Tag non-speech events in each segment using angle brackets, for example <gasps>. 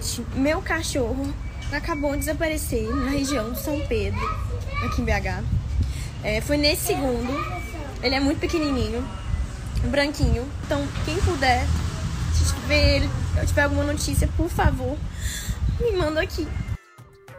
Gente, meu cachorro acabou de desaparecer na região de São Pedro, aqui em BH. É, foi nesse segundo. Ele é muito pequenininho, branquinho. Então, quem puder, se tiver ele, se tiver alguma notícia, por favor, me manda aqui.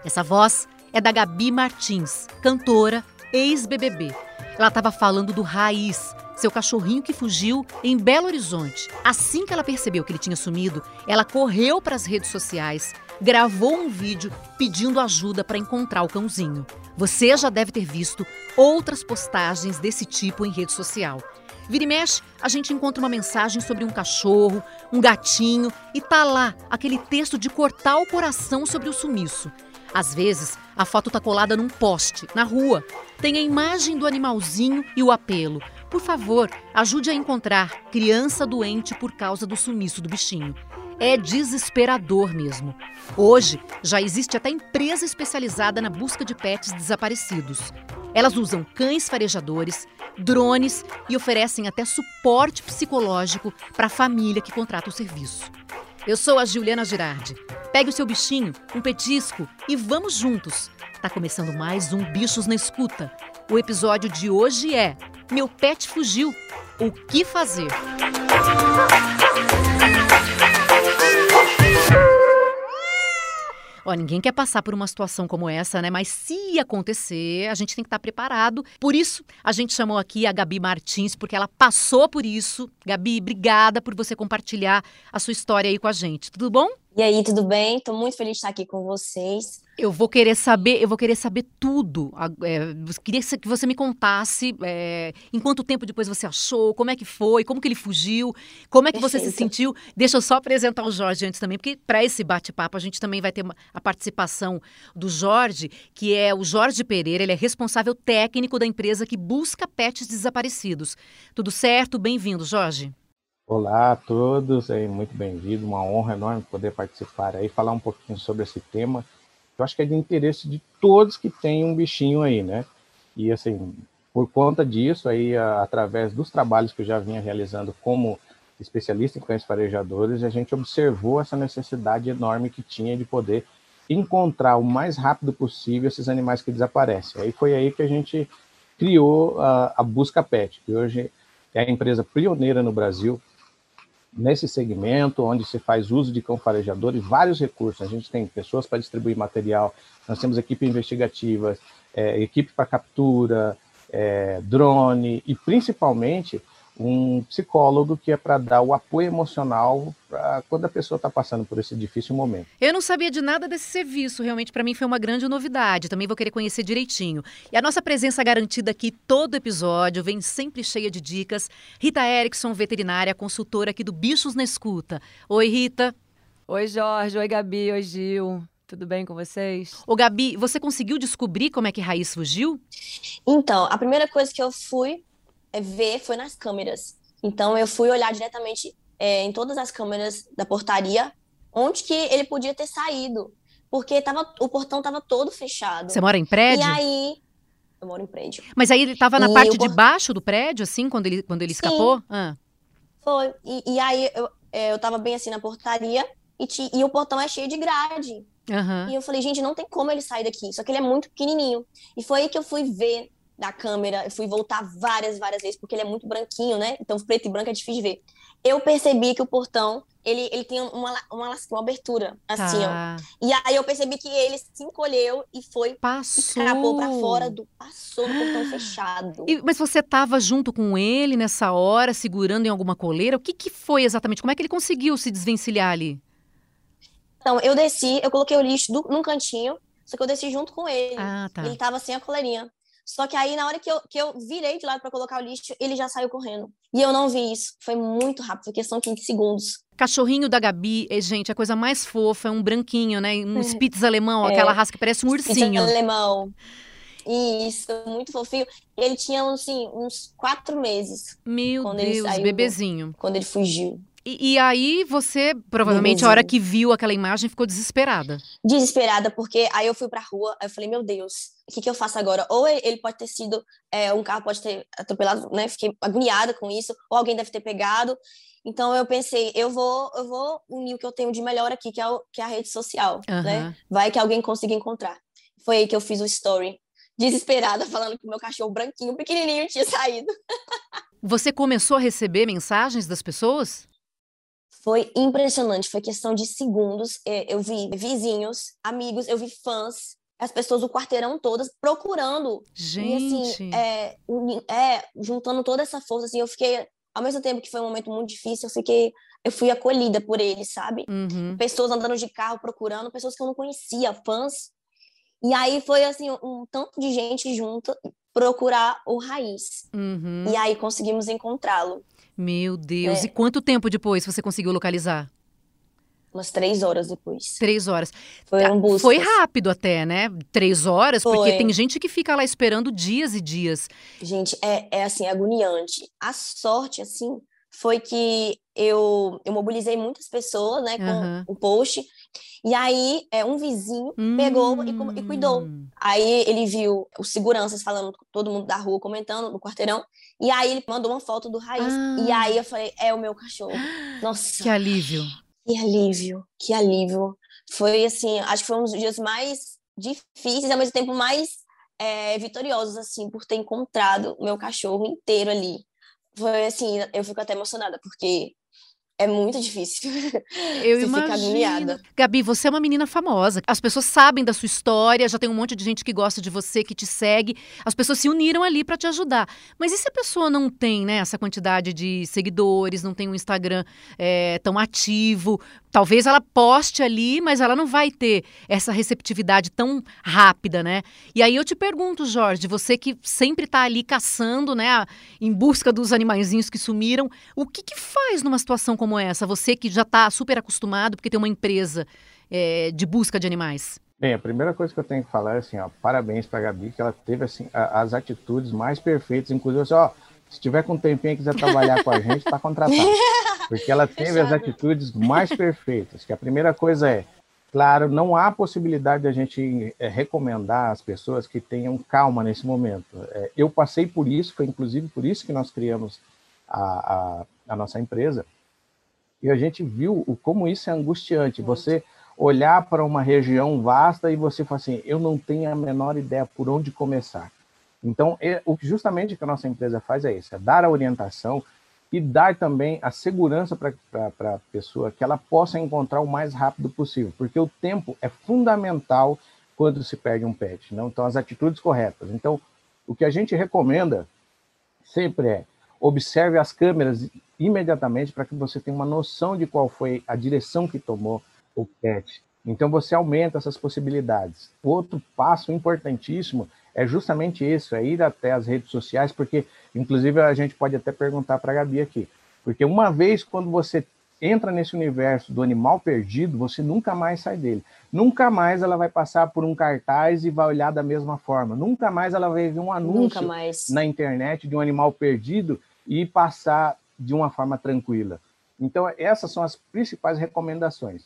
Essa voz é da Gabi Martins, cantora, ex-BBB. Ela estava falando do Raiz, seu cachorrinho que fugiu em Belo Horizonte. Assim que ela percebeu que ele tinha sumido, ela correu para as redes sociais, gravou um vídeo pedindo ajuda para encontrar o cãozinho. Você já deve ter visto outras postagens desse tipo em rede social. Vira e mexe, a gente encontra uma mensagem sobre um cachorro, um gatinho e tá lá aquele texto de cortar o coração sobre o sumiço. Às vezes, a foto tá colada num poste, na rua. Tem a imagem do animalzinho e o apelo. Por favor, ajude a encontrar criança doente por causa do sumiço do bichinho. É desesperador mesmo. Hoje, já existe até empresa especializada na busca de pets desaparecidos. Elas usam cães farejadores, drones e oferecem até suporte psicológico para a família que contrata o serviço. Eu sou a Juliana Girardi. Pegue o seu bichinho, um petisco e vamos juntos. Tá começando mais um Bichos na Escuta. O episódio de hoje é Meu Pet Fugiu. O que fazer? Ó, ninguém quer passar por uma situação como essa, né? Mas se acontecer, a gente tem que estar preparado. Por isso, a gente chamou aqui a Gabi Martins, porque ela passou por isso. Gabi, obrigada por você compartilhar a sua história aí com a gente. Tudo bom? E aí, tudo bem? Estou muito feliz de estar aqui com vocês. Eu vou querer saber, eu vou querer saber tudo. É, queria que você me contasse é, em quanto tempo depois você achou, como é que foi, como que ele fugiu, como é que Perfeito. você se sentiu. Deixa eu só apresentar o Jorge antes também, porque para esse bate-papo a gente também vai ter a participação do Jorge, que é o Jorge Pereira, ele é responsável técnico da empresa que busca pets desaparecidos. Tudo certo? Bem-vindo, Jorge. Olá a todos, é muito bem-vindo, uma honra enorme poder participar aí, falar um pouquinho sobre esse tema. Eu acho que é de interesse de todos que têm um bichinho aí, né? E assim, por conta disso aí, através dos trabalhos que eu já vinha realizando como especialista em cães farejadores, a gente observou essa necessidade enorme que tinha de poder encontrar o mais rápido possível esses animais que desaparecem. Aí foi aí que a gente criou a, a Busca Pet, que hoje é a empresa pioneira no Brasil nesse segmento, onde se faz uso de cão farejador e vários recursos. A gente tem pessoas para distribuir material, nós temos equipe investigativa, é, equipe para captura, é, drone e principalmente um psicólogo que é para dar o apoio emocional para quando a pessoa está passando por esse difícil momento. Eu não sabia de nada desse serviço, realmente para mim foi uma grande novidade. Também vou querer conhecer direitinho. E a nossa presença garantida aqui todo episódio vem sempre cheia de dicas. Rita Erickson, veterinária, consultora aqui do Bichos na Escuta. Oi, Rita. Oi, Jorge. Oi, Gabi. Oi, Gil. Tudo bem com vocês? Ô, Gabi, você conseguiu descobrir como é que Raiz fugiu? Então, a primeira coisa que eu fui ver foi nas câmeras. Então eu fui olhar diretamente é, em todas as câmeras da portaria onde que ele podia ter saído, porque tava, o portão estava todo fechado. Você mora em prédio? E aí eu moro em prédio. Mas aí ele estava na e parte de baixo do prédio, assim, quando ele, quando ele escapou? Ah. Foi. E, e aí eu, é, eu tava bem assim na portaria e, e o portão é cheio de grade. Uhum. E eu falei, gente, não tem como ele sair daqui. Só que ele é muito pequenininho. E foi aí que eu fui ver da câmera, eu fui voltar várias, várias vezes, porque ele é muito branquinho, né? Então, preto e branco é difícil de ver. Eu percebi que o portão, ele, ele tem uma, uma, uma abertura, assim, tá. ó. E aí eu percebi que ele se encolheu e foi... Passou. Escapou pra fora do... Passou no portão <gasps> fechado. E, mas você tava junto com ele nessa hora, segurando em alguma coleira? O que que foi exatamente? Como é que ele conseguiu se desvencilhar ali? Então, eu desci, eu coloquei o lixo do, num cantinho, só que eu desci junto com ele. Ah, tá. Ele tava sem a coleirinha. Só que aí, na hora que eu, que eu virei de lado para colocar o lixo, ele já saiu correndo. E eu não vi isso. Foi muito rápido, foi questão de segundos. Cachorrinho da Gabi, é, gente, a coisa mais fofa, é um branquinho, né? Um é. Spitz alemão, é. aquela raça que parece um ursinho. Spitz alemão. Isso, muito fofinho. Ele tinha, assim, uns quatro meses. Meu Deus, saiu, bebezinho. Quando ele fugiu. E, e, aí você, provavelmente, a hora que viu aquela imagem, ficou desesperada. Desesperada, porque aí eu fui pra rua, aí eu falei, meu Deus, o que, que eu faço agora? Ou ele pode ter sido, é, um carro pode ter atropelado, né? Fiquei agoniada com isso, ou alguém deve ter pegado. Então eu pensei, eu vou, eu vou unir o que eu tenho de melhor aqui, que é, o, que é a rede social, uhum. né? Vai que alguém consiga encontrar. Foi aí que eu fiz o story, desesperada, <laughs> falando que o meu cachorro branquinho, pequenininho, tinha saído. <laughs> Você começou a receber mensagens das pessoas? Foi impressionante, foi questão de segundos. É, eu vi vizinhos, amigos, eu vi fãs, as pessoas do quarteirão todas procurando. Gente! E assim, é, é, juntando toda essa força, assim, eu fiquei, ao mesmo tempo que foi um momento muito difícil, eu fiquei, eu fui acolhida por eles, sabe? Uhum. Pessoas andando de carro procurando, pessoas que eu não conhecia, fãs. E aí foi assim, um tanto de gente junto procurar o raiz. Uhum. E aí conseguimos encontrá-lo. Meu Deus! É. E quanto tempo depois você conseguiu localizar? Umas três horas depois. Três horas. Foi um buscas. Foi rápido até, né? Três horas, Foi. porque tem gente que fica lá esperando dias e dias. Gente, é, é assim, agoniante. A sorte, assim, foi que eu, eu mobilizei muitas pessoas, né, com uhum. o post. E aí, é, um vizinho hum. pegou e, e, cuidou. Hum. Aí ele viu os seguranças falando, todo mundo da rua comentando no quarteirão. E aí ele mandou uma foto do Raiz. Ah. E aí eu falei, é o meu cachorro. <gasps> Nossa. Que alívio. Que alívio, que alívio. Foi assim, acho que foi um dos dias mais difíceis ao mesmo tempo mais é, vitoriosos, assim, por ter encontrado o meu cachorro inteiro ali. Foi assim, eu fico até emocionada, porque é muito difícil. <laughs> Eu você imagino. Gabi, você é uma menina famosa. As pessoas sabem da sua história, já tem um monte de gente que gosta de você, que te segue. As pessoas se uniram ali para te ajudar. Mas e se a pessoa não tem né, essa quantidade de seguidores, não tem um Instagram é, tão ativo? Talvez ela poste ali, mas ela não vai ter essa receptividade tão rápida, né? E aí eu te pergunto, Jorge, você que sempre está ali caçando, né, em busca dos animaizinhos que sumiram, o que, que faz numa situação como essa? Você que já está super acostumado, porque tem uma empresa é, de busca de animais. Bem, a primeira coisa que eu tenho que falar é assim, ó, parabéns para a Gabi, que ela teve assim, a, as atitudes mais perfeitas, inclusive assim, ó, se tiver com um tempinho e quiser trabalhar com a <laughs> gente, está contratado. Porque ela <laughs> teve as atitudes mais perfeitas. Que a primeira coisa é, claro, não há possibilidade de a gente é, recomendar às pessoas que tenham calma nesse momento. É, eu passei por isso, foi inclusive por isso que nós criamos a, a, a nossa empresa. E a gente viu o, como isso é angustiante. Você olhar para uma região vasta e você falar assim, eu não tenho a menor ideia por onde começar. Então, é, o que justamente que a nossa empresa faz é isso, é dar a orientação, e dar também a segurança para a pessoa que ela possa encontrar o mais rápido possível, porque o tempo é fundamental quando se perde um pet, não? Então, as atitudes corretas. Então, o que a gente recomenda sempre é observe as câmeras imediatamente para que você tenha uma noção de qual foi a direção que tomou o pet. Então, você aumenta essas possibilidades. Outro passo importantíssimo é justamente isso, é ir até as redes sociais, porque, inclusive, a gente pode até perguntar para a Gabi aqui, porque uma vez quando você entra nesse universo do animal perdido, você nunca mais sai dele. Nunca mais ela vai passar por um cartaz e vai olhar da mesma forma. Nunca mais ela vai ver um anúncio na internet de um animal perdido e passar de uma forma tranquila. Então, essas são as principais recomendações.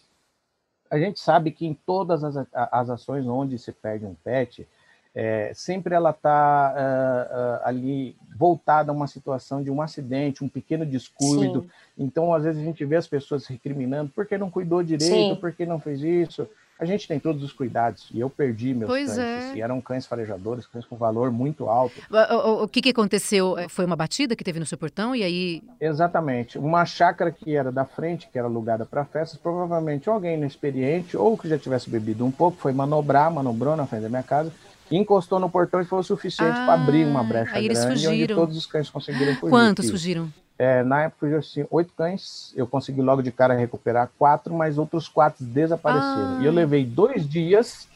A gente sabe que em todas as, as ações onde se perde um pet, é, sempre ela está uh, uh, ali voltada a uma situação de um acidente, um pequeno descuido. Sim. Então, às vezes, a gente vê as pessoas recriminando por que não cuidou direito, Sim. por que não fez isso. A gente tem todos os cuidados. E eu perdi meus pois cães. É. E eram cães farejadores, cães com valor muito alto. O, o, o que, que aconteceu? É, foi uma batida que teve no seu portão e aí. Exatamente. Uma chácara que era da frente, que era alugada para festas, provavelmente alguém inexperiente ou que já tivesse bebido um pouco, foi manobrar, manobrou na frente da minha casa encostou no portão e foi o suficiente ah, para abrir uma brecha aí eles grande, fugiram. onde todos os cães conseguiram fugir. Quantos fugiram? É, na época fugiu assim, oito cães, eu consegui logo de cara recuperar quatro, mas outros quatro desapareceram. Ah. E eu levei dois dias,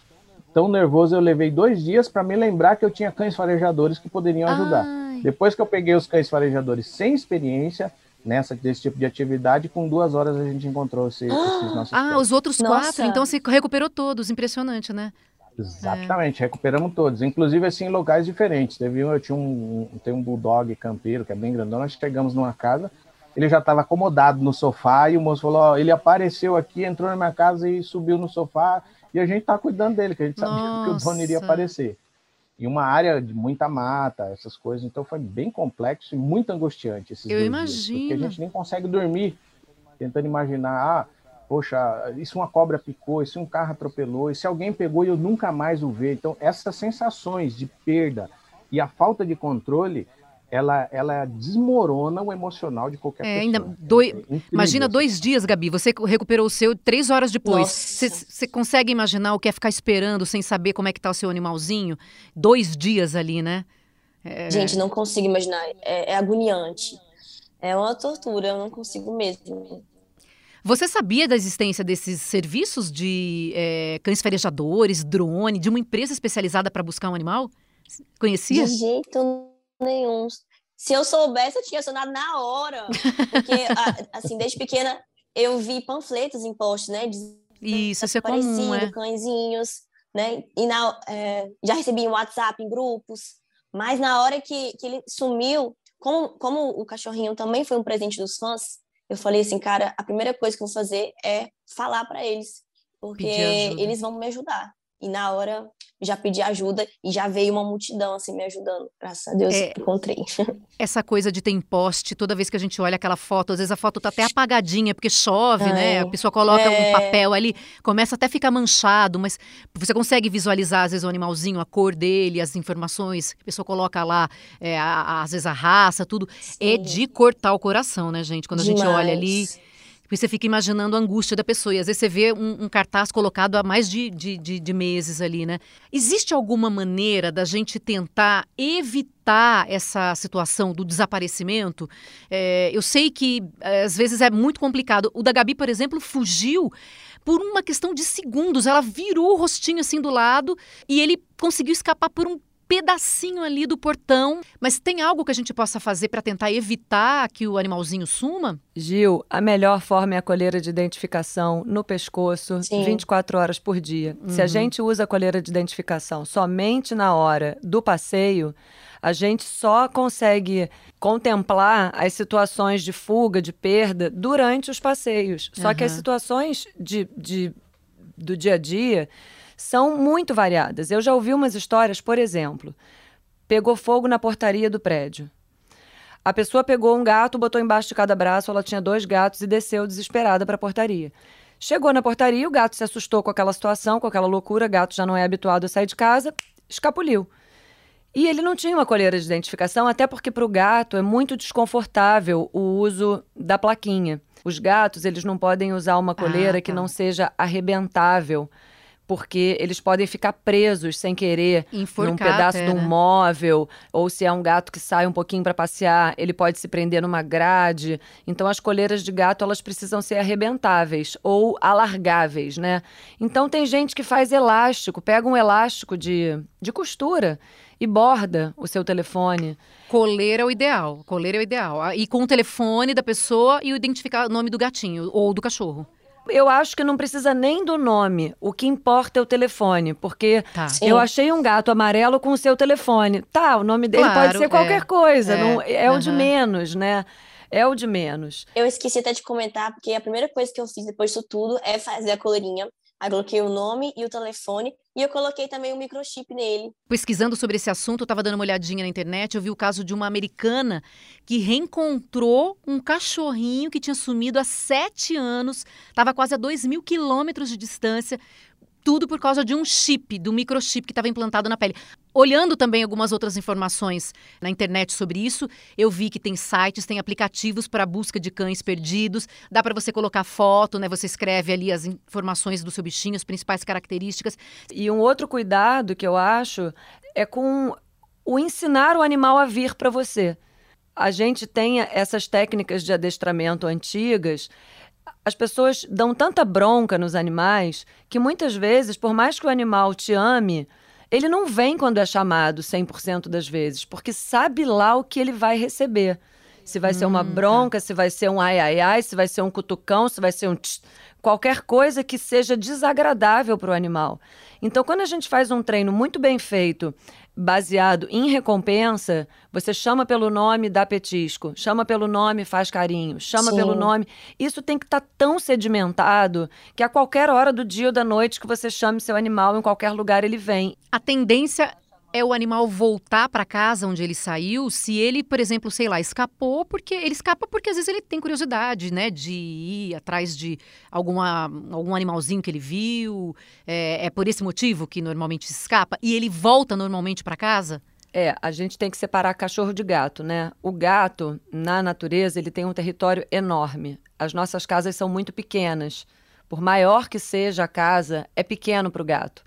tão nervoso, eu levei dois dias para me lembrar que eu tinha cães farejadores que poderiam ajudar. Ai. Depois que eu peguei os cães farejadores sem experiência, nessa desse tipo de atividade, com duas horas a gente encontrou esse, esses <gasps> nossos. Ah, cães. os outros Nossa. quatro, então você recuperou todos, impressionante, né? Exatamente, é. recuperamos todos, inclusive assim em locais diferentes. Teve um, eu tinha um, tem um bulldog campeiro que é bem grandão. Nós chegamos numa casa, ele já estava acomodado no sofá e o moço falou: ó, ele apareceu aqui, entrou na minha casa e subiu no sofá e a gente tá cuidando dele, que a gente sabia Nossa. que o dono iria aparecer. em uma área de muita mata, essas coisas. Então foi bem complexo e muito angustiante esses Eu imagino. Dias, porque a gente nem consegue dormir tentando imaginar, ah, poxa, isso uma cobra picou, isso um carro atropelou, e se alguém pegou e eu nunca mais o ver. Então essas sensações de perda e a falta de controle ela, ela desmorona o emocional de qualquer é, pessoa. Ainda dois, é imagina dois dias, Gabi, você recuperou o seu três horas depois. Você consegue imaginar o que é ficar esperando sem saber como é que tá o seu animalzinho? Dois dias ali, né? É... Gente, não consigo imaginar. É, é agoniante. É uma tortura, eu não consigo mesmo. Você sabia da existência desses serviços de é, cães farejadores, drone, de uma empresa especializada para buscar um animal? Conhecia? De jeito nenhum. Se eu soubesse, eu tinha acionado na hora. Porque, <laughs> assim, desde pequena, eu vi panfletos em post, né? Isso, isso é comum, é. cãezinhos, né? E na, é, já recebi em WhatsApp, em grupos. Mas na hora que, que ele sumiu, como, como o cachorrinho também foi um presente dos fãs, eu falei assim, cara, a primeira coisa que eu vou fazer é falar para eles, porque eles vão me ajudar. E na hora já pedi ajuda e já veio uma multidão assim me ajudando. Graças a Deus é, encontrei. <laughs> Essa coisa de ter poste, toda vez que a gente olha aquela foto, às vezes a foto tá até apagadinha porque chove, né? é, né? A pessoa coloca é... um papel ali, começa até a ficar manchado, mas você consegue visualizar às vezes o animalzinho, a cor dele, as informações. A pessoa coloca lá, é, a, a, às vezes a raça, tudo. É Sim. É de cortar o coração, né, gente? Quando Demais. a gente olha ali porque você fica imaginando a angústia da pessoa. E às vezes você vê um, um cartaz colocado há mais de, de, de, de meses ali, né? Existe alguma maneira da gente tentar evitar essa situação do desaparecimento? É, eu sei que é, às vezes é muito complicado. O da Gabi, por exemplo, fugiu por uma questão de segundos. Ela virou o rostinho assim do lado e ele conseguiu escapar por um pedacinho ali do portão. Mas tem algo que a gente possa fazer para tentar evitar que o animalzinho suma? Gil, a melhor forma é a coleira de identificação no pescoço, Sim. 24 horas por dia. Uhum. Se a uhum. gente usa a coleira de identificação somente na hora do passeio, a gente só consegue contemplar as situações de fuga, de perda, durante os passeios. Só uhum. que as situações de, de, do dia a dia são muito variadas. Eu já ouvi umas histórias, por exemplo, pegou fogo na portaria do prédio. A pessoa pegou um gato, botou embaixo de cada braço, ela tinha dois gatos e desceu desesperada para a portaria. Chegou na portaria, o gato se assustou com aquela situação, com aquela loucura, o gato já não é habituado a sair de casa, escapuliu. E ele não tinha uma coleira de identificação, até porque para o gato é muito desconfortável o uso da plaquinha. Os gatos, eles não podem usar uma coleira ah, tá. que não seja arrebentável porque eles podem ficar presos sem querer Enforcar, num pedaço de um né? móvel, ou se é um gato que sai um pouquinho para passear, ele pode se prender numa grade. Então as coleiras de gato elas precisam ser arrebentáveis ou alargáveis, né? Então tem gente que faz elástico, pega um elástico de, de costura e borda o seu telefone. Coleira é o ideal, coleira é o ideal. E com o telefone da pessoa e identificar o nome do gatinho ou do cachorro eu acho que não precisa nem do nome. O que importa é o telefone. Porque tá. eu achei um gato amarelo com o seu telefone. Tá, o nome dele claro, pode ser qualquer é. coisa. É, não, é uhum. o de menos, né? É o de menos. Eu esqueci até de comentar, porque a primeira coisa que eu fiz depois disso tudo é fazer a colorinha Aí coloquei o nome e o telefone e eu coloquei também o microchip nele. Pesquisando sobre esse assunto, eu estava dando uma olhadinha na internet, eu vi o caso de uma americana que reencontrou um cachorrinho que tinha sumido há sete anos, estava quase a dois mil quilômetros de distância, tudo por causa de um chip, do microchip que estava implantado na pele. Olhando também algumas outras informações na internet sobre isso, eu vi que tem sites, tem aplicativos para busca de cães perdidos, dá para você colocar foto, né? Você escreve ali as informações do seu bichinho, as principais características. E um outro cuidado que eu acho é com o ensinar o animal a vir para você. A gente tem essas técnicas de adestramento antigas as pessoas dão tanta bronca nos animais que muitas vezes, por mais que o animal te ame, ele não vem quando é chamado 100% das vezes, porque sabe lá o que ele vai receber. Se vai hum, ser uma hum, tá. bronca, se vai ser um ai ai ai, se vai ser um cutucão, se vai ser um tch, qualquer coisa que seja desagradável para o animal. Então, quando a gente faz um treino muito bem feito baseado em recompensa, você chama pelo nome, dá petisco, chama pelo nome, faz carinho, chama Sim. pelo nome. Isso tem que estar tá tão sedimentado que a qualquer hora do dia ou da noite que você chame seu animal, em qualquer lugar ele vem. A tendência é o animal voltar para casa onde ele saiu, se ele, por exemplo, sei lá, escapou, porque ele escapa porque às vezes ele tem curiosidade, né, de ir atrás de alguma, algum animalzinho que ele viu. É, é por esse motivo que normalmente escapa e ele volta normalmente para casa? É, a gente tem que separar cachorro de gato, né? O gato, na natureza, ele tem um território enorme. As nossas casas são muito pequenas. Por maior que seja a casa, é pequeno para o gato.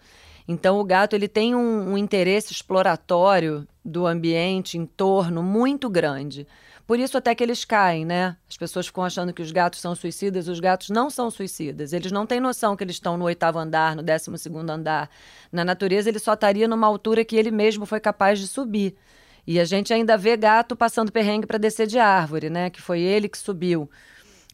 Então o gato ele tem um, um interesse exploratório do ambiente em torno muito grande. Por isso até que eles caem, né? As pessoas ficam achando que os gatos são suicidas. Os gatos não são suicidas. Eles não têm noção que eles estão no oitavo andar, no décimo segundo andar. Na natureza, ele só estaria numa altura que ele mesmo foi capaz de subir. E a gente ainda vê gato passando perrengue para descer de árvore, né? Que foi ele que subiu.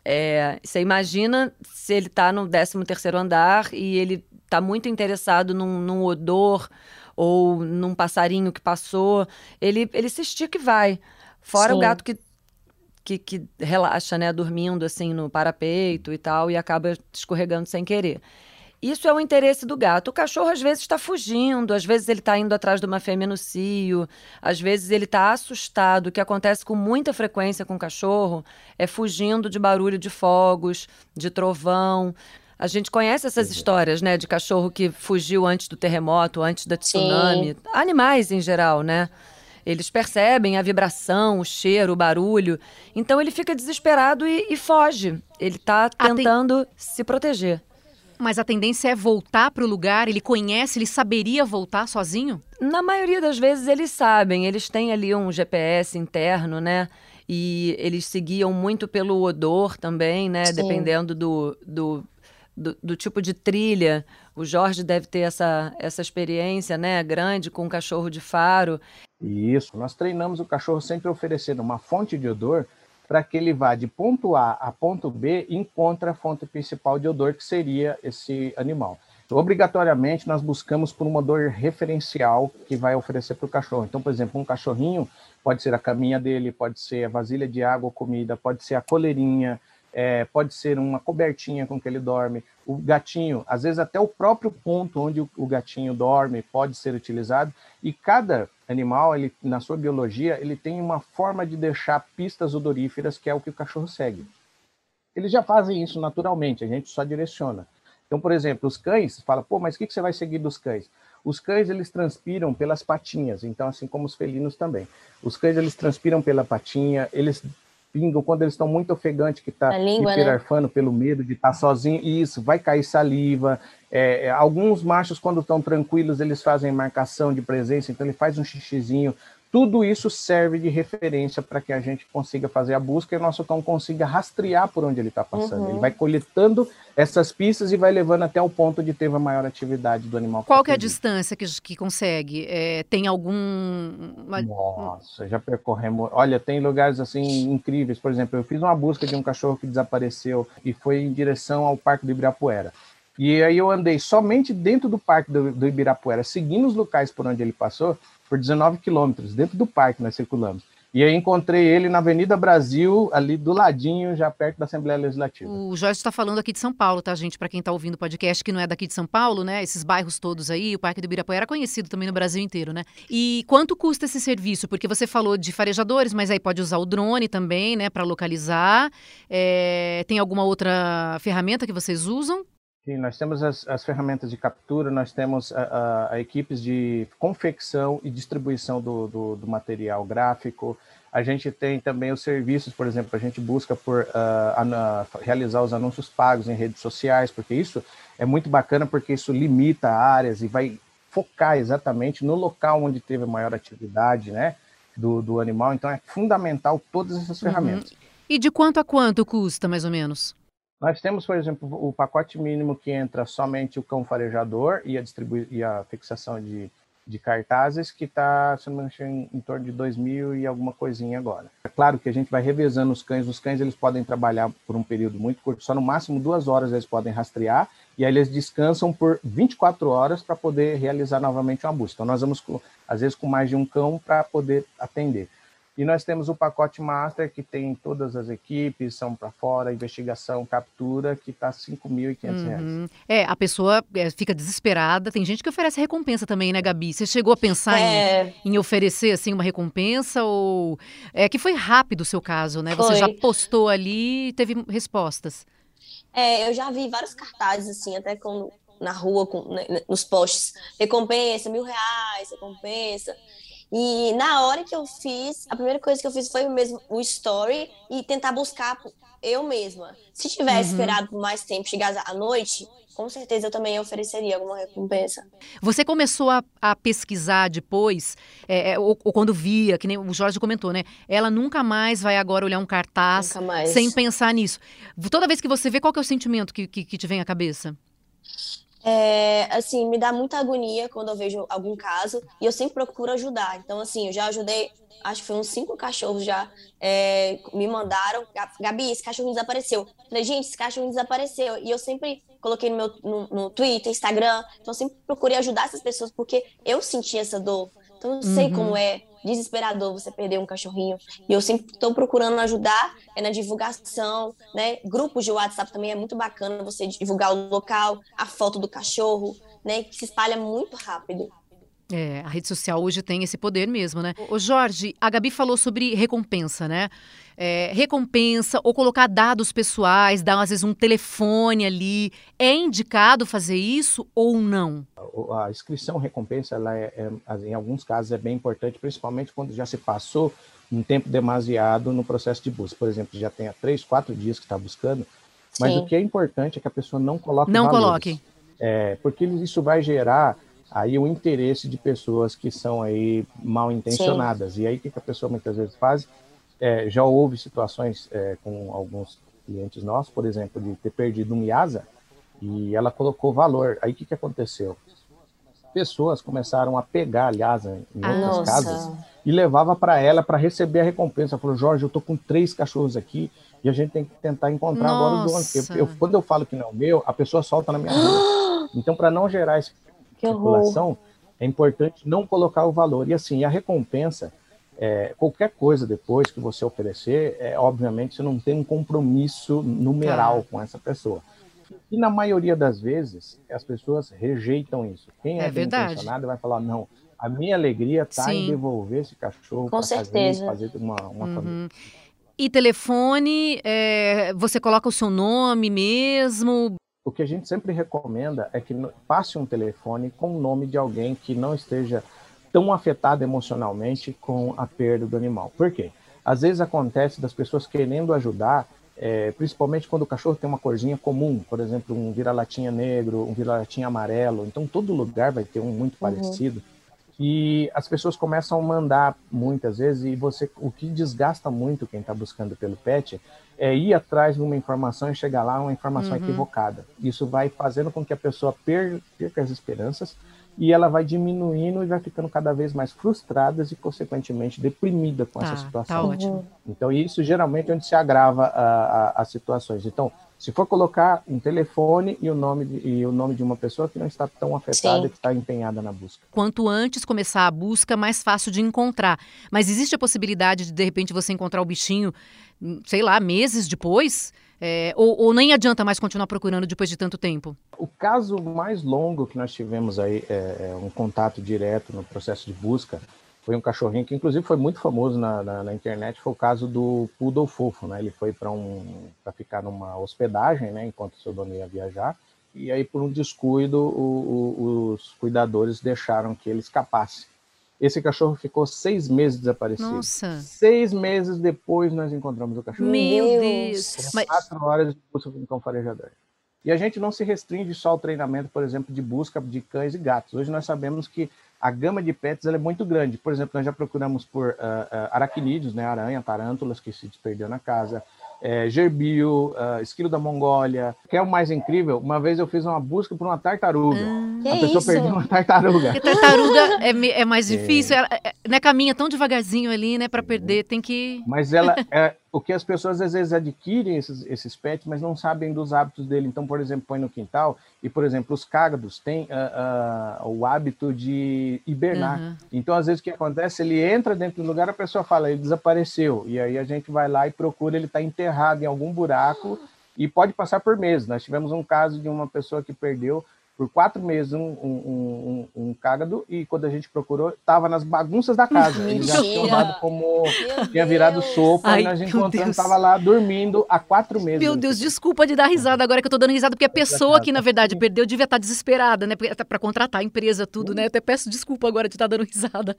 É, você imagina se ele está no 13 terceiro andar e ele está muito interessado num, num, odor ou num passarinho que passou, ele, ele se estica e vai. Fora Sim. o gato que, que, que, relaxa, né, dormindo assim no parapeito e tal, e acaba escorregando sem querer. Isso é o interesse do gato. O cachorro às vezes está fugindo, às vezes ele está indo atrás de uma fêmea no cio, às vezes ele está assustado. O que acontece com muita frequência com o cachorro é fugindo de barulho de fogos, de trovão. A gente conhece essas histórias, né, de cachorro que fugiu antes do terremoto, antes da tsunami. Sim. Animais em geral, né? Eles percebem a vibração, o cheiro, o barulho. Então ele fica desesperado e, e foge. Ele está tentando tem... se proteger. Mas a tendência é voltar para o lugar? Ele conhece, ele saberia voltar sozinho? Na maioria das vezes eles sabem, eles têm ali um GPS interno, né? E eles seguiam muito pelo odor também, né? Sim. Dependendo do, do, do, do, tipo de trilha. O Jorge deve ter essa, essa experiência, né? Grande com um cachorro de faro. Isso, nós treinamos o cachorro sempre oferecendo uma fonte de odor para que ele vá de ponto A a ponto B e encontre a fonte principal de odor, que seria esse animal. Obrigatoriamente, nós buscamos por um odor referencial que vai oferecer para o cachorro. Então, por exemplo, um cachorrinho pode ser a caminha dele, pode ser a vasilha de água ou comida, pode ser a coleirinha, é, pode ser uma cobertinha com que ele dorme. O gatinho, às vezes até o próprio ponto onde o, gatinho dorme pode ser utilizado. E cada animal, ele, na sua biologia, ele tem uma forma de deixar pistas odoríferas, que é o que o cachorro segue. Eles já fazem isso naturalmente, a gente só direciona. Então, por exemplo, os cães, fala, pô, mas o que, que você vai seguir dos cães? Os cães, eles transpiram pelas patinhas, então, assim como os felinos também. Os cães, eles transpiram pela patinha, eles pingam quando eles estão muito ofegantes, que está né? hiperarfando né? pelo medo de estar tá sozinho, isso, vai cair saliva, é, é, alguns machos, quando estão tranquilos, eles fazem marcação de presença, então ele faz um xixizinho. Tudo isso serve de referência para que a gente consiga fazer a busca e o nosso cão consiga rastrear por onde ele está passando. Uhum. Ele vai coletando essas pistas e vai levando até o ponto de ter a maior atividade do animal. Qual que é a distância que, que consegue? É, tem algum... Nossa, já percorremos... Olha, tem lugares assim incríveis. Por exemplo, eu fiz uma busca de um cachorro que desapareceu e foi em direção ao Parque do Ibirapuera. E aí eu andei somente dentro do parque do, do Ibirapuera, seguindo os locais por onde ele passou, por 19 quilômetros, dentro do parque nós circulamos. E aí encontrei ele na Avenida Brasil, ali do ladinho, já perto da Assembleia Legislativa. O Jorge está falando aqui de São Paulo, tá, gente? Para quem está ouvindo o podcast que não é daqui de São Paulo, né? Esses bairros todos aí, o Parque do Ibirapuera conhecido também no Brasil inteiro, né? E quanto custa esse serviço? Porque você falou de farejadores, mas aí pode usar o drone também, né? Para localizar. É... Tem alguma outra ferramenta que vocês usam? Sim, nós temos as, as, ferramentas de captura, nós temos a, a, a equipes de confecção e distribuição do, do, do, material gráfico. A gente tem também os serviços, por exemplo, a gente busca por uh, realizar os anúncios pagos em redes sociais, porque isso é muito bacana, porque isso limita áreas e vai focar exatamente no local onde teve a maior atividade né, do, do animal. Então é fundamental todas essas uhum. ferramentas. Uhum. E de quanto a quanto custa, mais ou menos? Nós temos, por exemplo, o pacote mínimo que entra somente o cão farejador e a, e a fixação de, de cartazes, que está, se não me engano, em, em torno de 2 mil e alguma coisinha agora. É claro que a gente vai revezando os cães. Os cães eles podem trabalhar por um período muito curto, só no máximo duas horas eles podem rastrear, e aí eles descansam por 24 horas para poder realizar novamente uma busca. Então, nós vamos, às vezes, com mais de um cão para poder atender. E nós temos o pacote Master, que tem todas as equipes, são para fora, investigação, captura, que está R$ 5.500. Uhum. É, a pessoa é, fica desesperada. Tem gente que oferece recompensa também, né, Gabi? Você chegou a pensar é... em, em, oferecer, assim, uma recompensa? Ou... É que foi rápido o seu caso, né? Foi. Você já postou ali e teve respostas. É, eu já vi vários cartazes, assim, até quando na rua, com, né, nos postes. Recompensa, mil reais, recompensa. E na hora que eu fiz, a primeira coisa que eu fiz foi mesmo o story e tentar buscar eu mesma. Se tivesse uhum. esperado por mais tempo, chegasse à noite, com certeza eu também ofereceria alguma recompensa. Você começou a, a pesquisar depois, é, é, ou, ou, quando via, que nem o Jorge comentou, né? Ela nunca mais vai agora olhar um cartaz sem pensar nisso. Toda vez que você vê, qual que é o sentimento que, que, que te vem à cabeça? É, assim, me dá muita agonia quando eu vejo algum caso e eu sempre procuro ajudar. Então, assim, eu já ajudei, acho que foi uns cinco cachorros já é, me mandaram. Gabi, esse cachorro desapareceu. Falei, gente, esse cachorro desapareceu. E eu sempre coloquei no meu no, no Twitter, Instagram. Então, eu sempre procurei ajudar essas pessoas porque eu senti essa dor. Então, eu sei uhum. como é desesperador você perder um cachorrinho. E eu sempre estou procurando ajudar é na divulgação, né? Grupos de WhatsApp também é muito bacana você divulgar o local, a foto do cachorro, né? Que se espalha muito rápido. É, a rede social hoje tem esse poder mesmo, né? O Jorge, a Gabi falou sobre recompensa, né? É, recompensa ou colocar dados pessoais, dar às vezes um telefone ali. É indicado fazer isso ou não? A inscrição recompensa, ela é, é, em alguns casos, é bem importante, principalmente quando já se passou um tempo demasiado no processo de busca. Por exemplo, já tem há três, quatro dias que está buscando, mas Sim. o que é importante é que a pessoa não coloque Não valores, coloque. É, porque isso vai gerar aí o interesse de pessoas que são aí mal intencionadas. Sim. E aí o que a pessoa muitas vezes faz? É, já houve situações é, com alguns clientes nossos, por exemplo, de ter perdido um IASA e ela colocou valor. Aí o que, que aconteceu? Pessoas começaram a pegar a IASA em ah, outras nossa. casas e levava para ela para receber a recompensa. Falou, Jorge, eu tô com três cachorros aqui e a gente tem que tentar encontrar nossa. agora o dono. Eu, quando eu falo que não é o meu, a pessoa solta na minha rua. <gasps> Então, para não gerar esse circulação, é importante não colocar o valor. E assim, a recompensa, é, qualquer coisa depois que você oferecer, é, obviamente você não tem um compromisso numeral com essa pessoa. E na maioria das vezes, as pessoas rejeitam isso. Quem é, é intencionado vai falar, não, a minha alegria está em devolver esse cachorro para fazer, fazer uma, uma uhum. família. E telefone, é, você coloca o seu nome mesmo? o que a gente sempre recomenda é que passe um telefone com o nome de alguém que não esteja tão afetado emocionalmente com a perda do animal. Por quê? Às vezes acontece das pessoas querendo ajudar, é, principalmente quando o cachorro tem uma corzinha comum, por exemplo, um vira-latinha negro, um vira-latinha amarelo. Então, todo lugar vai ter um muito uhum. parecido. E as pessoas começam a mandar muitas vezes, e você, o que desgasta muito quem está buscando pelo pet é ir atrás de uma informação e chegar lá uma informação uhum. equivocada. Isso vai fazendo com que a pessoa perca as esperanças e ela vai diminuindo e vai ficando cada vez mais frustrada e, consequentemente, deprimida com tá, essa situação. Tá ótimo. Então, isso geralmente é onde se agrava as situações. Então, se for colocar um telefone e o nome de, e o nome de uma pessoa que não está tão afetada Sim. que está empenhada na busca. Quanto antes começar a busca, mais fácil de encontrar. Mas existe a possibilidade de de repente você encontrar o bichinho, sei lá, meses depois? É, ou, ou, nem adianta mais continuar procurando depois de tanto tempo? O caso mais longo que nós tivemos aí, é, é um contato direto no processo de busca, foi um cachorrinho que inclusive foi muito famoso na, na, na internet, foi o caso do Poodle Fofo, né? Ele foi para um ficar numa hospedagem, né, enquanto seu dono ia viajar, e aí por um descuido o, o, os cuidadores deixaram que ele escapasse. Esse cachorro ficou seis meses desaparecido. Nossa. Seis meses depois nós encontramos o cachorro. Meu Deus! Mas... Quatro horas de busca com cão farejador. E a gente não se restringe só ao treinamento, por exemplo, de busca de cães e gatos. Hoje nós sabemos que a gama de pets é muito grande. Por exemplo, nós já procuramos por uh, uh, aracnídeos, né, aranha, tarântulas que se desperdeu na casa, é, gerbio, uh, esquilo da Mongólia. Que é o mais incrível? Uma vez eu fiz uma busca por uma tartaruga. Hum, a pessoa isso? perdeu uma tartaruga. Porque tartaruga é, é mais difícil, é. ela é, né, caminha tão devagarzinho ali, né, para perder, tem que... Mas ela, é, porque as pessoas às vezes adquirem esses, esses pets, mas não sabem dos hábitos dele. Então, por exemplo, põe no quintal e, por exemplo, os cágados têm uh, uh, o hábito de hibernar. Uhum. Então, às vezes, o que acontece? Ele entra dentro do lugar, a pessoa fala, ele desapareceu. E aí a gente vai lá e procura, ele está enterrado em algum buraco e pode passar por meses. Nós tivemos um caso de uma pessoa que perdeu por quatro meses um, um, um, um cágado e quando a gente procurou, estava nas bagunças da casa. Ele já tinha tomado como tinha virado sopa Ai, e nós encontramos, estava lá dormindo há quatro meses. Meu Deus, desculpa de dar risada agora que eu tô dando risada, porque a pessoa que, na verdade, perdeu devia estar desesperada, né? para contratar a empresa, tudo, né? Eu até peço desculpa agora de estar dando risada.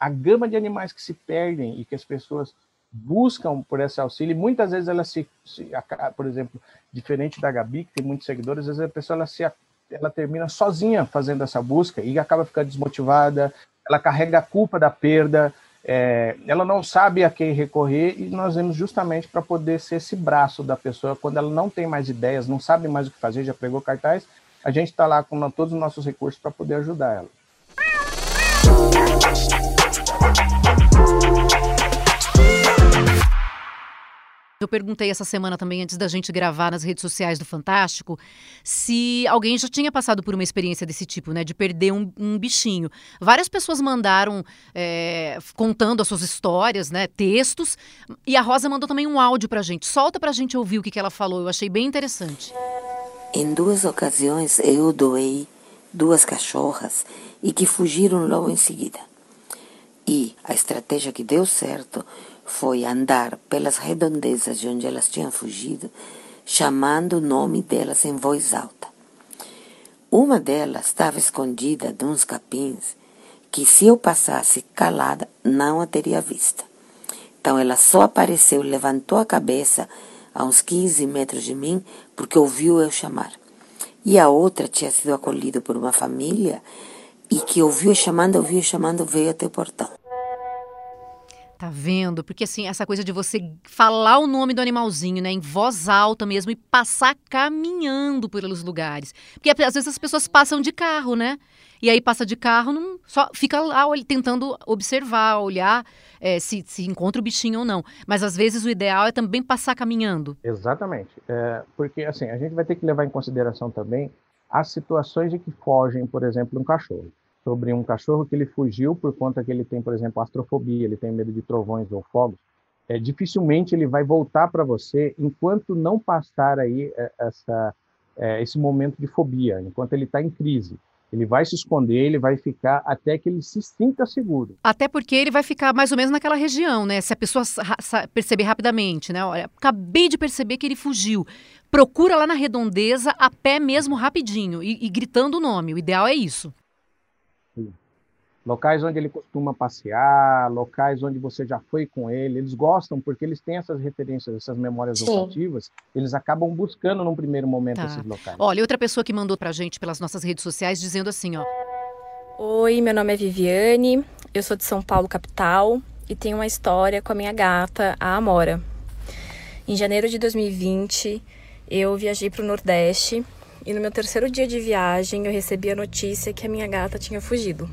A gama de animais que se perdem e que as pessoas buscam por esse auxílio, e muitas vezes elas se, se, por exemplo, diferente da Gabi, que tem muitos seguidores, às vezes a pessoa ela se ela termina sozinha fazendo essa busca e acaba ficando desmotivada, ela carrega a culpa da perda, é, ela não sabe a quem recorrer e nós vemos justamente para poder ser esse braço da pessoa quando ela não tem mais ideias, não sabe mais o que fazer, já pegou cartaz, a gente está lá com todos os nossos recursos para poder ajudar ela. Eu perguntei essa semana também, antes da gente gravar nas redes sociais do Fantástico, se alguém já tinha passado por uma experiência desse tipo, né? De perder um, um bichinho. Várias pessoas mandaram é, contando as suas histórias, né? Textos. E a Rosa mandou também um áudio pra gente. Solta pra gente ouvir o que, que ela falou. Eu achei bem interessante. Em duas ocasiões eu doei duas cachorras e que fugiram logo em seguida. E a estratégia que deu certo foi andar pelas redondezas de onde elas tinham fugido, chamando o nome delas em voz alta. Uma delas estava escondida de uns capins que, se eu passasse calada, não a teria vista. Então ela só apareceu, levantou a cabeça a uns 15 metros de mim, porque ouviu eu chamar. E a outra tinha sido acolhida por uma família e que ouviu chamando, ouviu chamando, veio até o portão. Tá vendo? Porque assim, essa coisa de você falar o nome do animalzinho, né, em voz alta mesmo e passar caminhando pelos lugares. Porque às vezes as pessoas passam de carro, né? E aí passa de carro, não, só fica lá tentando observar, olhar é, se, se encontra o bichinho ou não. Mas às vezes o ideal é também passar caminhando. Exatamente. É, porque assim, a gente vai ter que levar em consideração também as situações de que fogem, por exemplo, um cachorro sobre um cachorro que ele fugiu por conta que ele tem, por exemplo, astrofobia, ele tem medo de trovões ou fogos, é, dificilmente ele vai voltar para você enquanto não passar aí é, essa, é, esse momento de fobia, enquanto ele está em crise. Ele vai se esconder, ele vai ficar até que ele se sinta seguro. Até porque ele vai ficar mais ou menos naquela região, né? Se a pessoa perceber rapidamente, né? Olha, acabei de perceber que ele fugiu. Procura lá na redondeza, a pé mesmo rapidinho e, e gritando o nome. O ideal é isso. Locais onde ele costuma passear, locais onde você já foi com ele, eles gostam porque eles têm essas referências, essas memórias Sim. olfativas, eles acabam buscando num primeiro momento tá. esses locais. Olha, outra pessoa que mandou pra gente pelas nossas redes sociais dizendo assim, ó. Oi, meu nome é Viviane, eu sou de São Paulo, capital, e tenho uma história com a minha gata, a Amora. Em janeiro de 2020, eu viajei para o Nordeste e no meu terceiro dia de viagem eu recebi a notícia que a minha gata tinha fugido.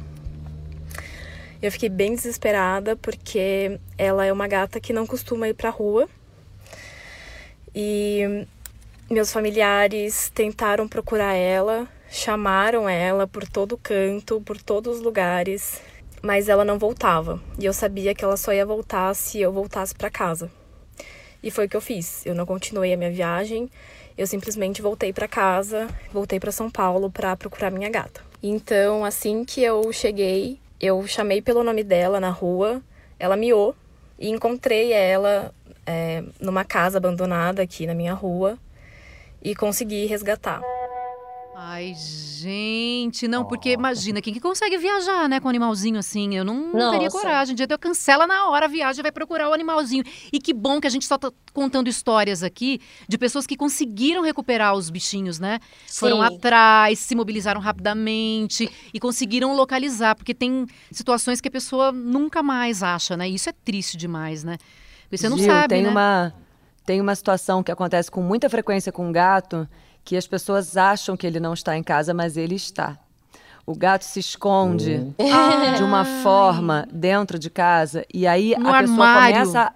Eu fiquei bem desesperada porque ela é uma gata que não costuma ir pra rua. E meus familiares tentaram procurar ela, chamaram ela por todo canto, por todos os lugares, mas ela não voltava. E eu sabia que ela só ia voltar se eu voltasse para casa. E foi o que eu fiz. Eu não continuei a minha viagem eu simplesmente voltei para casa, voltei para São Paulo para procurar minha gata. Então, assim que eu cheguei, eu chamei pelo nome dela na rua, ela miou e encontrei ela é, numa casa abandonada aqui na minha rua e consegui resgatar. Ai, gente, não, porque imagina, quem que consegue viajar, né, com um animalzinho assim? Eu não, não teria coragem. De eu cancela na hora a viagem, vai procurar o animalzinho. E que bom que a gente só tá contando histórias aqui de pessoas que conseguiram recuperar os bichinhos, né? Sim. Foram atrás, se mobilizaram rapidamente e conseguiram localizar, porque tem situações que a pessoa nunca mais acha, né? E isso é triste demais, né? Porque você não Gil, sabe, tem né? Uma, tem uma situação que acontece com muita frequência com um gato que as pessoas acham que ele não está em casa, mas ele está. O gato se esconde uhum. <laughs> de uma forma dentro de casa e aí no a armário. pessoa começa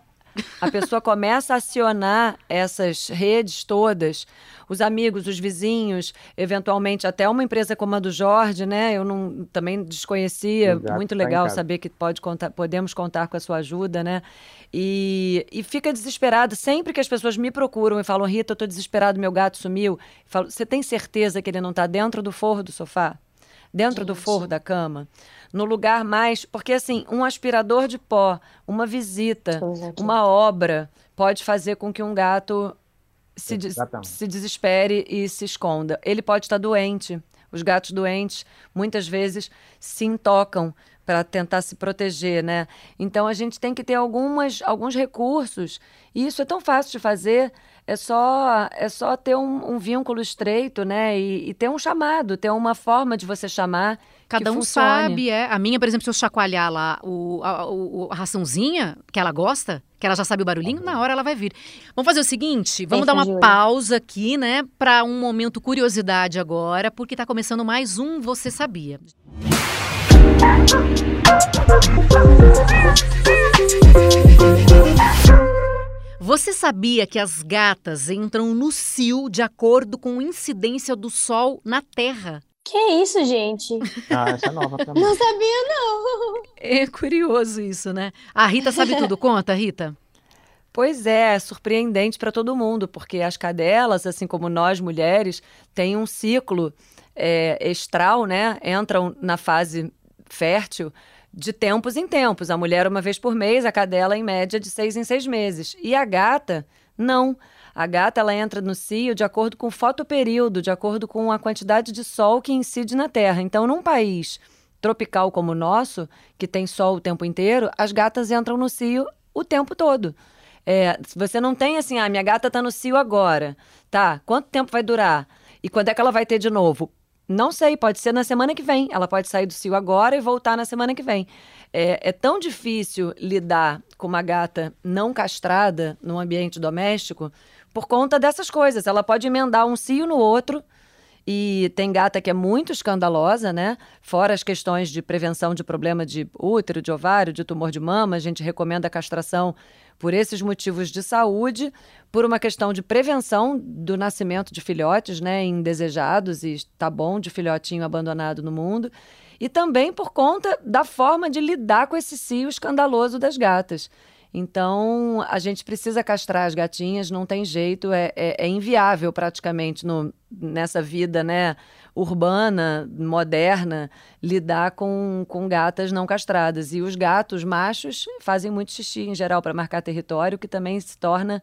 A pessoa começa a acionar essas redes todas, os amigos, os vizinhos, eventualmente até uma empresa como a do Jorge, né? Eu não, também desconhecia. Exato, Muito tá legal tá saber que pode contar, podemos contar com a sua ajuda, né? E, e fica desesperado sempre que as pessoas me procuram e falam, Rita, eu tô desesperado, meu gato sumiu. Você tem certeza que ele não está dentro do forro do sofá? Dentro Gente. do forro da cama? no lugar mais. Porque, assim, um aspirador de pó, uma visita, uma obra pode fazer com que um gato se, des se desespere e se esconda. Ele pode estar doente. Os gatos doentes muitas vezes se intocam para tentar se proteger, né? Então a gente tem que ter algumas, alguns recursos. E isso é tão fácil de fazer. É só, é só ter um, um vínculo estreito, né? E, e, ter um chamado, ter uma forma de você chamar Cada um funcione. sabe, é. A minha, por exemplo, se eu chacoalhar lá o, a, o, a raçãozinha que ela gosta, que ela já sabe o barulhinho, na hora ela vai vir. Vamos fazer o seguinte, vamos dar uma pausa aqui, né, para um momento curiosidade agora, porque está começando mais um Você Sabia. Você sabia que as gatas entram no cio de acordo com a incidência do sol na Terra? Que isso, gente? <laughs> Ah, essa é nova também. Não sabia, não. É curioso isso, né? A Rita sabe tudo. Conta, Rita. Pois é, é surpreendente para todo mundo, porque as cadelas, assim como nós mulheres, têm um ciclo é, estral, né? Entram na fase fértil de tempos em tempos. A mulher uma vez por mês, a cadela em média de seis em seis meses. E a gata, não. A gata ela entra no cio de acordo com o fotoperíodo, de acordo com a quantidade de sol que incide na Terra. Então, num país tropical como o nosso, que tem sol o tempo inteiro, as gatas entram no cio o tempo todo. É, você não tem assim, ah, minha gata está no cio agora. Tá, quanto tempo vai durar? E quando é que ela vai ter de novo? Não sei, pode ser na semana que vem. Ela pode sair do cio agora e voltar na semana que vem. É, é tão difícil lidar com uma gata não castrada num ambiente doméstico por conta dessas coisas. Ela pode emendar um cio no outro. E tem gata que é muito escandalosa, né? Fora as questões de prevenção de problema de útero, de ovário, de tumor de mama, a gente recomenda a castração por esses motivos de saúde, por uma questão de prevenção do nascimento de filhotes, né, indesejados e tá bom de filhotinho abandonado no mundo, e também por conta da forma de lidar com esse cio escandaloso das gatas. Então, a gente precisa castrar as gatinhas, não tem jeito, é, é, é inviável praticamente no, nessa vida né, urbana, moderna, lidar com, com gatas não castradas. E os gatos machos fazem muito xixi, em geral, para marcar território, que também se torna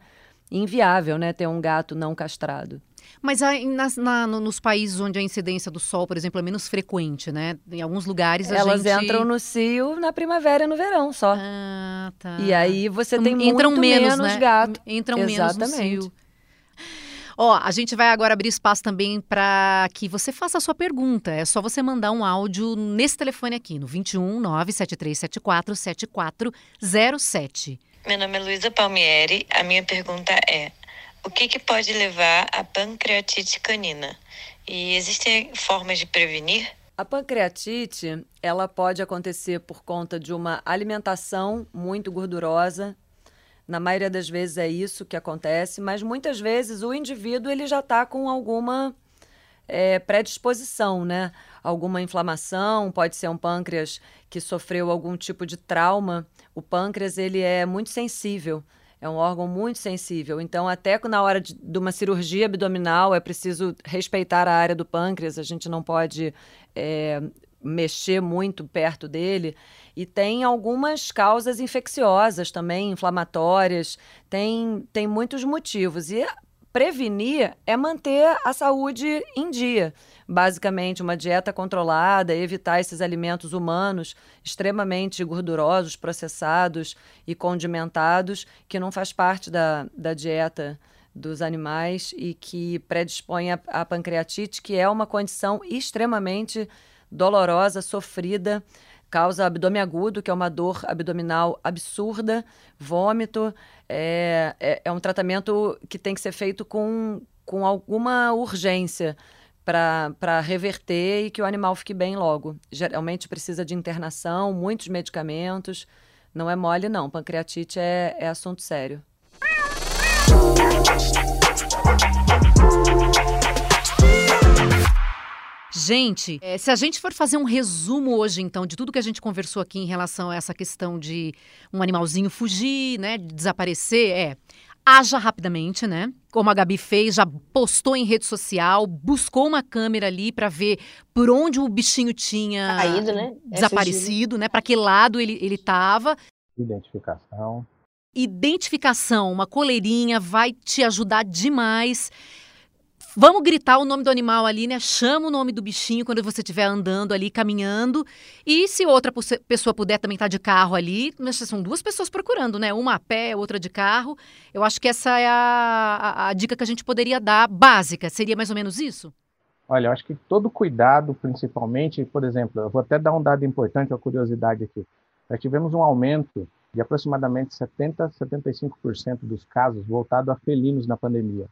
inviável né, ter um gato não castrado. Mas na, na, nos países onde a incidência do sol, por exemplo, é menos frequente, né? Em alguns lugares a Elas gente... entram no cio na primavera e no verão só. Ah, tá. E aí você tem Entram muito menos, menos né? gato. Entram Exatamente. menos no cio. Ó, a gente vai agora abrir espaço também para que você faça a sua pergunta. É só você mandar um áudio nesse telefone aqui, no 21 97374 7407. Meu nome é Luísa Palmieri. A minha pergunta é: o que, que pode levar à pancreatite canina? E existem formas de prevenir? A pancreatite, ela pode acontecer por conta de uma alimentação muito gordurosa. Na maioria das vezes é isso que acontece, mas muitas vezes o indivíduo ele já está com alguma é, predisposição, né? Alguma inflamação, pode ser um pâncreas que sofreu algum tipo de trauma. O pâncreas ele é muito sensível é um órgão muito sensível. Então, até na hora de, de, uma cirurgia abdominal, é preciso respeitar a área do pâncreas. A gente não pode é, mexer muito perto dele. E tem algumas causas infecciosas também, inflamatórias. Tem, tem muitos motivos. E prevenir é manter a saúde em dia. Basicamente uma dieta controlada, evitar esses alimentos humanos extremamente gordurosos, processados e condimentados, que não faz parte da, da dieta dos animais e que predispõe a, a pancreatite, que é uma condição extremamente dolorosa, sofrida, causa abdômen agudo, que é uma dor abdominal absurda, vômito. É, é, é, um tratamento que tem que ser feito com, com alguma urgência para reverter e que o animal fique bem logo. Geralmente precisa de internação, muitos medicamentos. Não é mole, não. Pancreatite é, é assunto sério. Gente, é, se a gente for fazer um resumo hoje, então, de tudo que a gente conversou aqui em relação a essa questão de um animalzinho fugir, né, desaparecer, é haja rapidamente, né? Como a Gabi fez, já postou em rede social, buscou uma câmera ali para ver por onde o bichinho tinha Caído, né? É desaparecido, né? Para que lado ele ele estava. Identificação. Identificação, uma coleirinha vai te ajudar demais. Vamos gritar o nome do animal ali, né? Chama o nome do bichinho quando você estiver andando ali, caminhando. E se outra pessoa puder também estar tá de carro ali, são duas pessoas procurando, né? Uma a pé, outra de carro. Eu acho que essa é a, a, a dica que a gente poderia dar, básica. Seria mais ou menos isso? Olha, eu acho que todo cuidado, principalmente, por exemplo, eu vou até dar um dado importante, uma curiosidade aqui. Nós tivemos um aumento de aproximadamente 70, 75% dos casos voltado a felinos na pandemia.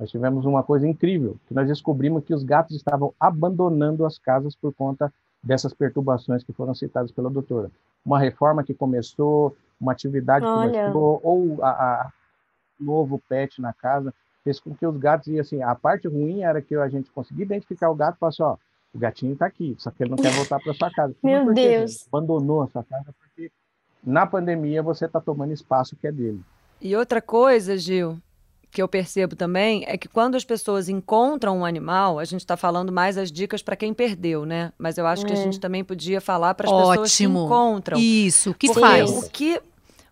Nós tivemos uma coisa incrível, que nós descobrimos que os gatos estavam abandonando as casas por conta dessas perturbações que foram citadas pela doutora. Uma reforma que começou, uma atividade que começou, ou a, a, novo pet na casa, fez com que os gatos, e assim, a parte ruim era que a gente conseguia identificar o gato e falar assim, ó, o gatinho está aqui, só que ele não quer voltar para sua casa. Meu porque, Deus! abandonou a sua casa porque na pandemia você está tomando espaço que é dele. E outra coisa, Gil, que eu percebo também é que quando as pessoas encontram um animal, a gente está falando mais as dicas para quem perdeu, né? Mas eu acho é. que a é. gente também podia falar para as pessoas que encontram. Isso, que faz? O que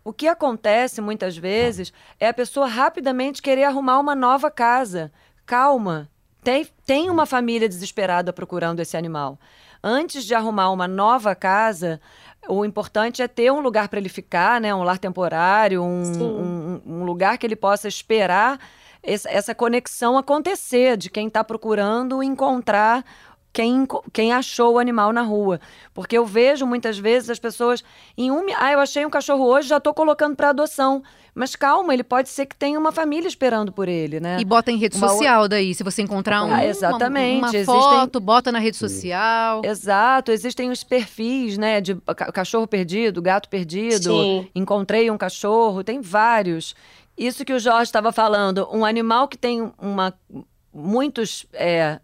o que acontece muitas vezes é a pessoa rapidamente querer arrumar uma nova casa. Calma, tem, tem uma família desesperada procurando esse animal. Antes de arrumar uma nova casa, o importante é ter um lugar para ele ficar, né? Um lar temporário, um, um, um, lugar que ele possa esperar essa, essa conexão acontecer de quem está procurando encontrar quem, quem achou o animal na rua. Porque eu vejo muitas vezes as pessoas em um. Ah, eu achei um cachorro hoje, já estou colocando para adoção. Mas calma, ele pode ser que tenha uma família esperando por ele, né? E bota em rede uma social daí, se você encontrar um, ah, exatamente. uma, uma foto, bota na rede social. Exato, existem os perfis, né, de cachorro perdido, gato perdido, Sim. encontrei um cachorro, tem vários. Isso que o Jorge estava falando, um animal que tem uma muitos é,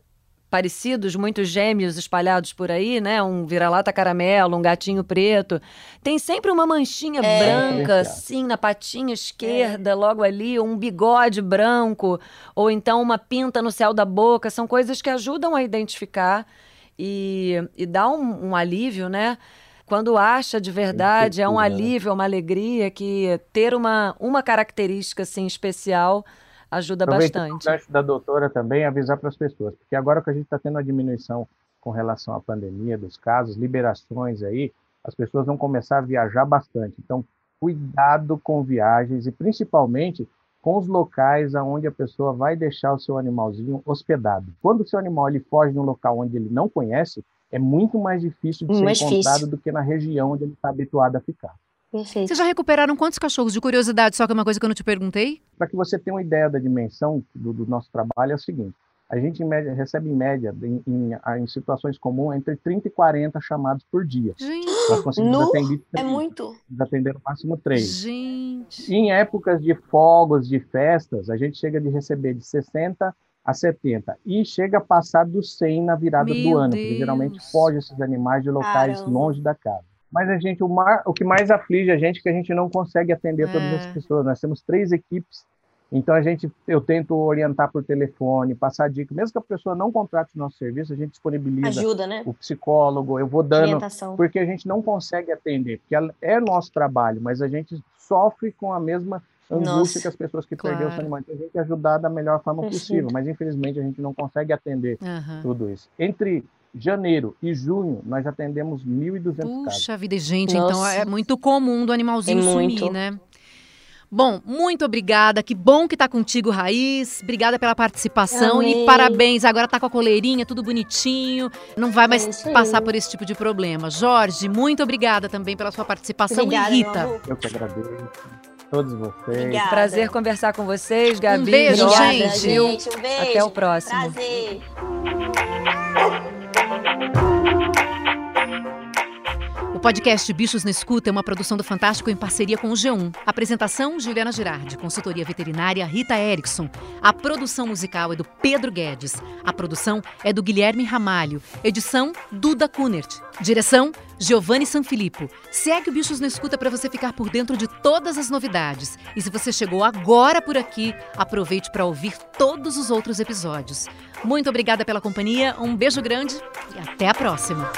parecidos, muitos gêmeos espalhados por aí, né? Um vira-lata caramelo, um gatinho preto. Tem sempre uma manchinha é. branca, assim, na patinha esquerda, é. logo ali, um bigode branco, ou então uma pinta no céu da boca. São coisas que ajudam a identificar e, e dá um, um alívio, né? Quando acha de verdade, é um né? alívio, é uma alegria que ter uma, uma característica assim especial ajuda bastante. O da doutora também avisar para as pessoas, porque agora que a gente está tendo a diminuição com relação à pandemia dos casos, liberações aí, as pessoas vão começar a viajar bastante. Então, cuidado com viagens e principalmente com os locais aonde a pessoa vai deixar o seu animalzinho hospedado. Quando o seu animal ele foge de um local onde ele não conhece, é muito mais difícil de mais ser encontrado difícil. do que na região onde ele está habituado a ficar. Perfeito. Vocês já recuperaram quantos cachorros? De curiosidade, só que é uma coisa que eu não te perguntei. Para que você tenha uma ideia da dimensão do, do, nosso trabalho, é o seguinte: a gente em média, recebe em média, em, em, em, situações comuns, entre 30 e 40 chamados por dia. Gente, Nós conseguimos no... atender é muito. atender no máximo três. Gente. Em épocas de fogos, de festas, a gente chega de receber de 60 a 70 e chega a passar dos 100 na virada Meu do ano, Deus. porque geralmente foge esses animais de locais Caramba. longe da casa. Mas a gente, o, mar, o que mais aflige a gente é que a gente não consegue atender é. todas as pessoas. Nós temos três equipes, então a gente, eu tento orientar por telefone, passar dica. Mesmo que a pessoa não contrate o nosso serviço, a gente disponibiliza Ajuda, né? o psicólogo, eu vou dando, Orientação. porque a gente não consegue atender, porque é nosso trabalho, mas a gente sofre com a mesma angústia Nossa, que as pessoas que claro. perderam os animais. Então, a gente ajudar da melhor forma Perfeito. possível, mas infelizmente a gente não consegue atender uhum. tudo isso. Entre janeiro e junho, nós atendemos 1.200 casos. Puxa vida, gente, Nossa. então é muito comum do animalzinho é sumir, né? Bom, muito obrigada. Que bom que tá contigo, Raiz. Obrigada pela participação Amém. e parabéns. Agora tá com a coleirinha, tudo bonitinho. Não vai mais é passar por esse tipo de problema. Jorge, muito obrigada também pela sua participação. Obrigada, e Rita. Eu que agradeço. Todos vocês. Obrigada. Prazer conversar com vocês, Gabi. Um beijo, Obrigada, gente. gente. Um beijo. Até o próximo. Prazer. Podcast Bichos na Escuta é uma produção do Fantástico em parceria com o G1. Apresentação: Juliana Girardi. Consultoria veterinária: Rita Erickson. A produção musical é do Pedro Guedes. A produção é do Guilherme Ramalho. Edição: Duda Kunert. Direção: Giovanni Sanfilippo. Segue o Bichos na Escuta para você ficar por dentro de todas as novidades. E se você chegou agora por aqui, aproveite para ouvir todos os outros episódios. Muito obrigada pela companhia, um beijo grande e até a próxima.